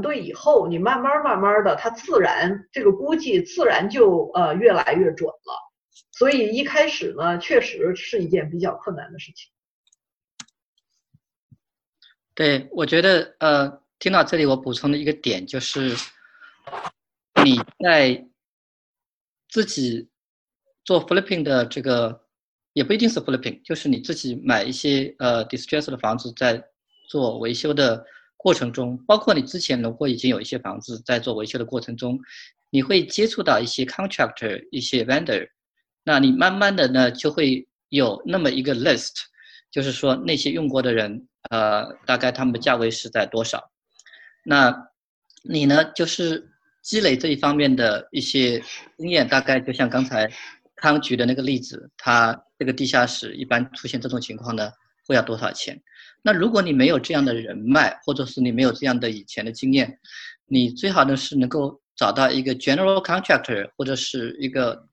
对以后，你慢慢慢慢的，它自然这个估计自然就呃越来越准了。所以一开始呢，确实是一件比较困难的事情。对，我觉得呃，听到这里我补充的一个点就是，你在自己做 flipping 的这个，也不一定是 flipping，就是你自己买一些呃 distressed 的房子，在做维修的过程中，包括你之前如果已经有一些房子在做维修的过程中，你会接触到一些 contractor、一些 vendor，那你慢慢的呢就会有那么一个 list，就是说那些用过的人。呃，大概他们的价位是在多少？那你呢？就是积累这一方面的一些经验，大概就像刚才康举的那个例子，他这个地下室一般出现这种情况呢，会要多少钱？那如果你没有这样的人脉，或者是你没有这样的以前的经验，你最好呢是能够找到一个 general contractor，或者是一个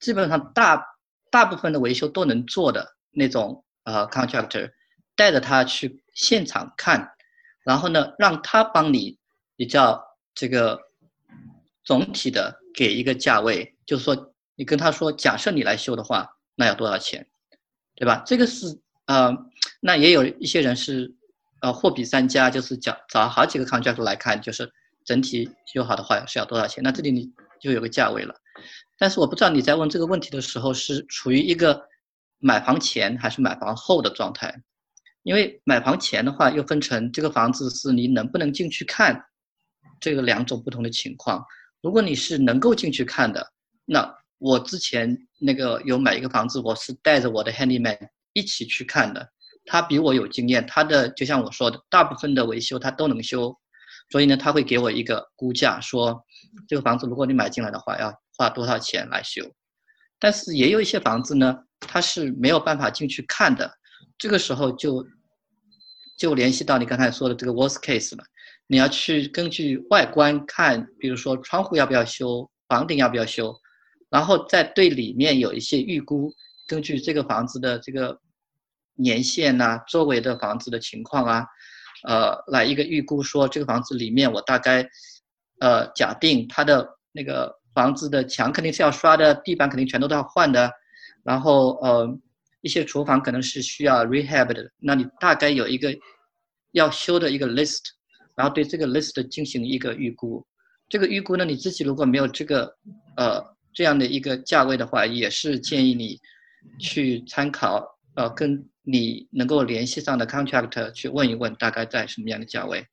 基本上大大部分的维修都能做的那种呃 contractor。带着他去现场看，然后呢，让他帮你比较这个总体的给一个价位，就是说你跟他说，假设你来修的话，那要多少钱，对吧？这个是呃，那也有一些人是呃货比三家，就是找找好几个康教授来看，就是整体修好的话是要多少钱，那这里你就有个价位了。但是我不知道你在问这个问题的时候是处于一个买房前还是买房后的状态。因为买房前的话，又分成这个房子是你能不能进去看，这个两种不同的情况。如果你是能够进去看的，那我之前那个有买一个房子，我是带着我的 handyman 一起去看的，他比我有经验，他的就像我说的，大部分的维修他都能修，所以呢，他会给我一个估价，说这个房子如果你买进来的话，要花多少钱来修。但是也有一些房子呢，他是没有办法进去看的，这个时候就。就联系到你刚才说的这个 worst case 了，你要去根据外观看，比如说窗户要不要修，房顶要不要修，然后再对里面有一些预估，根据这个房子的这个年限呐，周围的房子的情况啊，呃，来一个预估说这个房子里面我大概，呃，假定它的那个房子的墙肯定是要刷的，地板肯定全都都要换的，然后呃。一些厨房可能是需要 rehab 的，那你大概有一个要修的一个 list，然后对这个 list 进行一个预估。这个预估呢，你自己如果没有这个呃这样的一个价位的话，也是建议你去参考呃跟你能够联系上的 contractor 去问一问，大概在什么样的价位。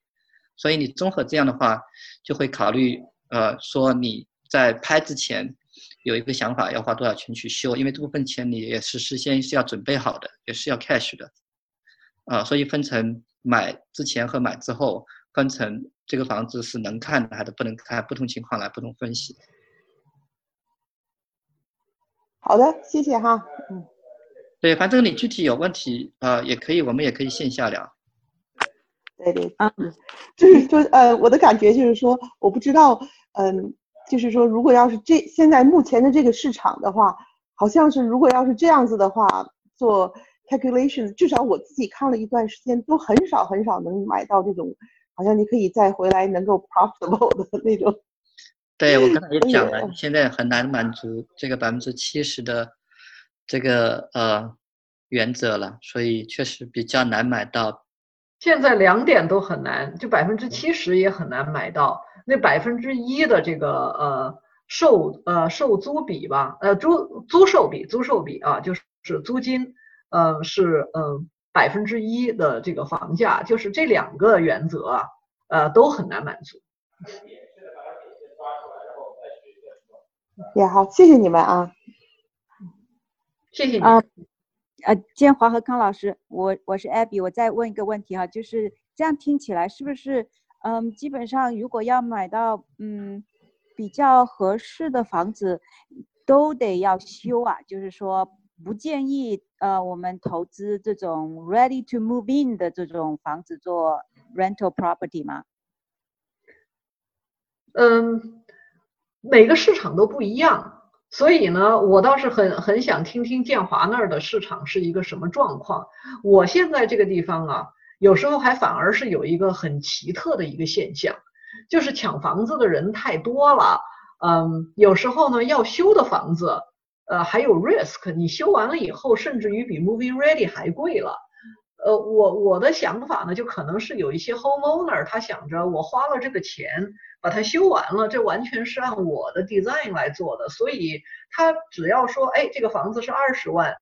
所以你综合这样的话，就会考虑呃说你在拍之前。有一个想法，要花多少钱去修？因为这部分钱你也是事先是要准备好的，也是要 cash 的，啊，所以分成买之前和买之后，分成这个房子是能看的还是不能看，不同情况来不同分析。好的，谢谢哈，嗯，对，反正你具体有问题啊，也可以，我们也可以线下聊。对对，嗯，就是说，呃，我的感觉就是说，我不知道，嗯。就是说，如果要是这现在目前的这个市场的话，好像是如果要是这样子的话，做 calculation，至少我自己看了一段时间，都很少很少能买到这种，好像你可以再回来能够 profitable 的那种。对，我刚才也讲了，现在很难满足这个百分之七十的这个呃原则了，所以确实比较难买到。现在两点都很难，就百分之七十也很难买到。那百分之一的这个呃售呃售租比吧，呃租租售比租售比啊，就是是租金，呃是嗯百分之一的这个房价，就是这两个原则啊，呃都很难满足。也好，谢谢你们啊，谢谢你啊，呃建华和康老师，我我是 Abby，我再问一个问题哈，就是这样听起来是不是？嗯，基本上如果要买到嗯比较合适的房子，都得要修啊。就是说，不建议呃我们投资这种 ready to move in 的这种房子做 rental property 吗？嗯，每个市场都不一样，所以呢，我倒是很很想听听建华那儿的市场是一个什么状况。我现在这个地方啊。有时候还反而是有一个很奇特的一个现象，就是抢房子的人太多了。嗯，有时候呢，要修的房子，呃，还有 risk，你修完了以后，甚至于比 moving ready 还贵了。呃，我我的想法呢，就可能是有一些 homeowner，他想着我花了这个钱把它修完了，这完全是按我的 design 来做的，所以他只要说，哎，这个房子是二十万，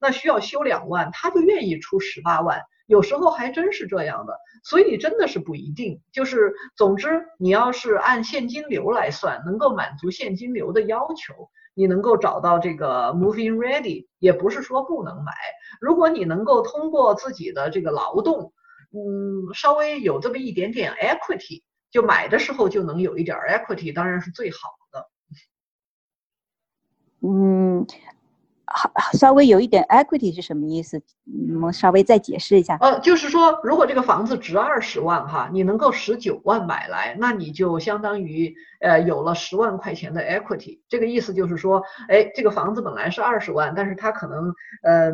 那需要修两万，他就愿意出十八万，有时候还真是这样的，所以真的是不一定。就是总之，你要是按现金流来算，能够满足现金流的要求。你能够找到这个 moving ready，也不是说不能买。如果你能够通过自己的这个劳动，嗯，稍微有这么一点点 equity，就买的时候就能有一点 equity，当然是最好的。嗯。好，稍微有一点 equity 是什么意思？我们稍微再解释一下。呃，就是说，如果这个房子值二十万哈，你能够十九万买来，那你就相当于呃有了十万块钱的 equity。这个意思就是说，哎，这个房子本来是二十万，但是它可能呃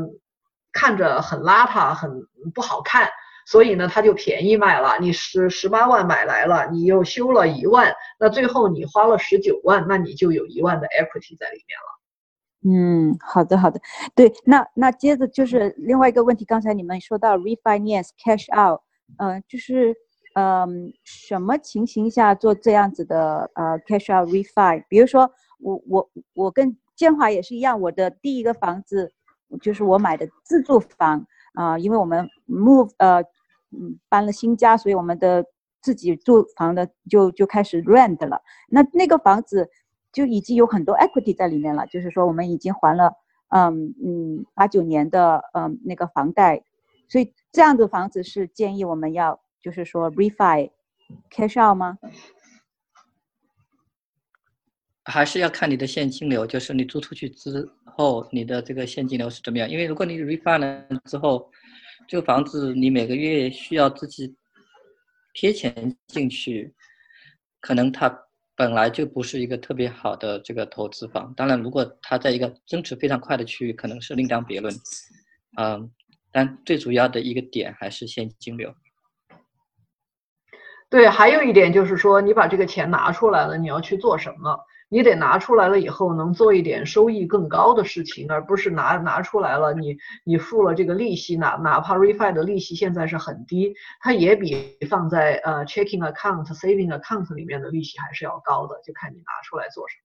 看着很邋遢，很不好看，所以呢，它就便宜卖了。你十十八万买来了，你又修了一万，那最后你花了十九万，那你就有一万的 equity 在里面了。嗯，好的好的，对，那那接着就是另外一个问题，刚才你们说到 refinance cash out，呃，就是嗯，什么情形下做这样子的呃 cash out，refine 比如说我我我跟建华也是一样，我的第一个房子就是我买的自住房啊，因为我们 move 呃嗯搬了新家，所以我们的自己住房的就就开始 rent 了，那那个房子。就已经有很多 equity 在里面了，就是说我们已经还了，嗯嗯八九年的嗯那个房贷，所以这样的房子是建议我们要就是说 refi cash out 吗？还是要看你的现金流，就是你租出去之后你的这个现金流是怎么样？因为如果你 refi 了之后，这个房子你每个月需要自己贴钱进去，可能它。本来就不是一个特别好的这个投资方，当然，如果它在一个增值非常快的区域，可能是另当别论。嗯，但最主要的一个点还是现金流。对，还有一点就是说，你把这个钱拿出来了，你要去做什么？你得拿出来了以后，能做一点收益更高的事情，而不是拿拿出来了，你你付了这个利息，哪哪怕 refi 的利息现在是很低，它也比放在呃 checking account、saving account 里面的利息还是要高的，就看你拿出来做什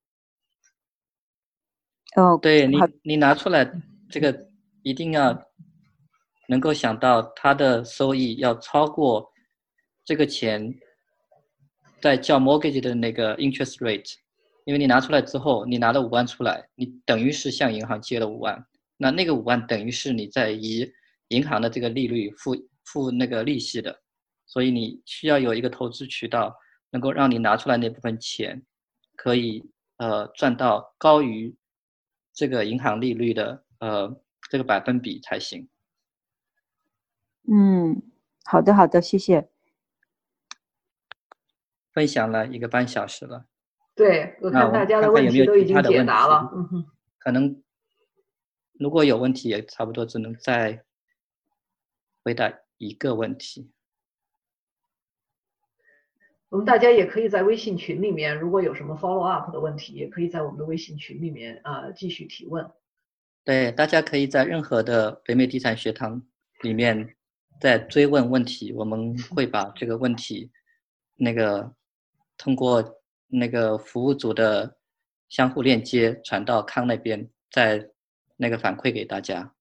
么。哦，对你，你拿出来这个一定要能够想到它的收益要超过这个钱在叫 mortgage 的那个 interest rate。因为你拿出来之后，你拿了五万出来，你等于是向银行借了五万，那那个五万等于是你在以银行的这个利率付付那个利息的，所以你需要有一个投资渠道，能够让你拿出来那部分钱，可以呃赚到高于这个银行利率的呃这个百分比才行。嗯，好的好的，谢谢。分享了一个半小时了。对，我看大家的问题都已经解答了。嗯哼，可能如果有问题，也差不多只能再回答一个问题。我们大家也可以在微信群里面，如果有什么 follow up 的问题，也可以在我们的微信群里面啊继续提问。对，大家可以在任何的北美地产学堂里面再追问问题，我们会把这个问题那个通过。那个服务组的相互链接传到康那边，再那个反馈给大家。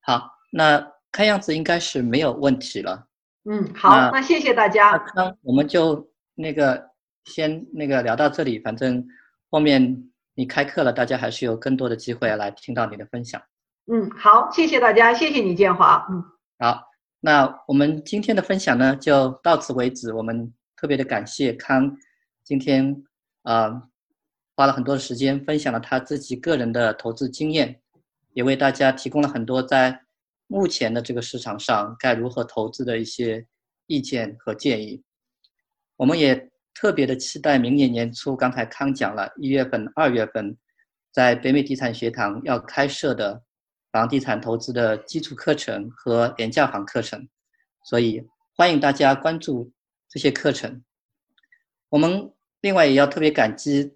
好，那看样子应该是没有问题了。嗯，好，那谢谢大家。康，我们就那个先那个聊到这里，反正后面你开课了，大家还是有更多的机会来听到你的分享。嗯，好，谢谢大家，谢谢你建华。嗯，好，那我们今天的分享呢就到此为止。我们特别的感谢康。今天啊，花了很多的时间分享了他自己个人的投资经验，也为大家提供了很多在目前的这个市场上该如何投资的一些意见和建议。我们也特别的期待明年年初，刚才康讲了一月份、二月份，在北美地产学堂要开设的房地产投资的基础课程和廉价房课程。所以欢迎大家关注这些课程。我们另外也要特别感激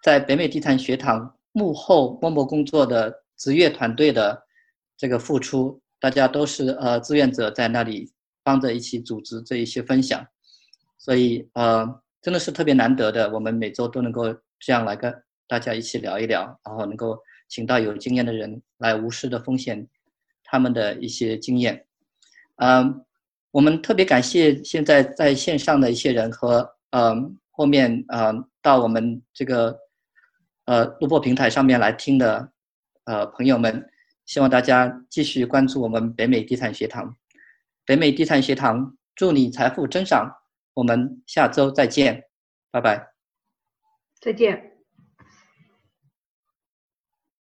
在北美地产学堂幕后默默工作的职业团队的这个付出，大家都是呃志愿者在那里帮着一起组织这一些分享，所以呃真的是特别难得的，我们每周都能够这样来跟大家一起聊一聊，然后能够请到有经验的人来无私的奉献他们的一些经验。嗯，我们特别感谢现在在线上的一些人和嗯后面呃到我们这个呃录播平台上面来听的呃朋友们，希望大家继续关注我们北美地产学堂。北美地产学堂祝你财富增长，我们下周再见，拜拜。再见。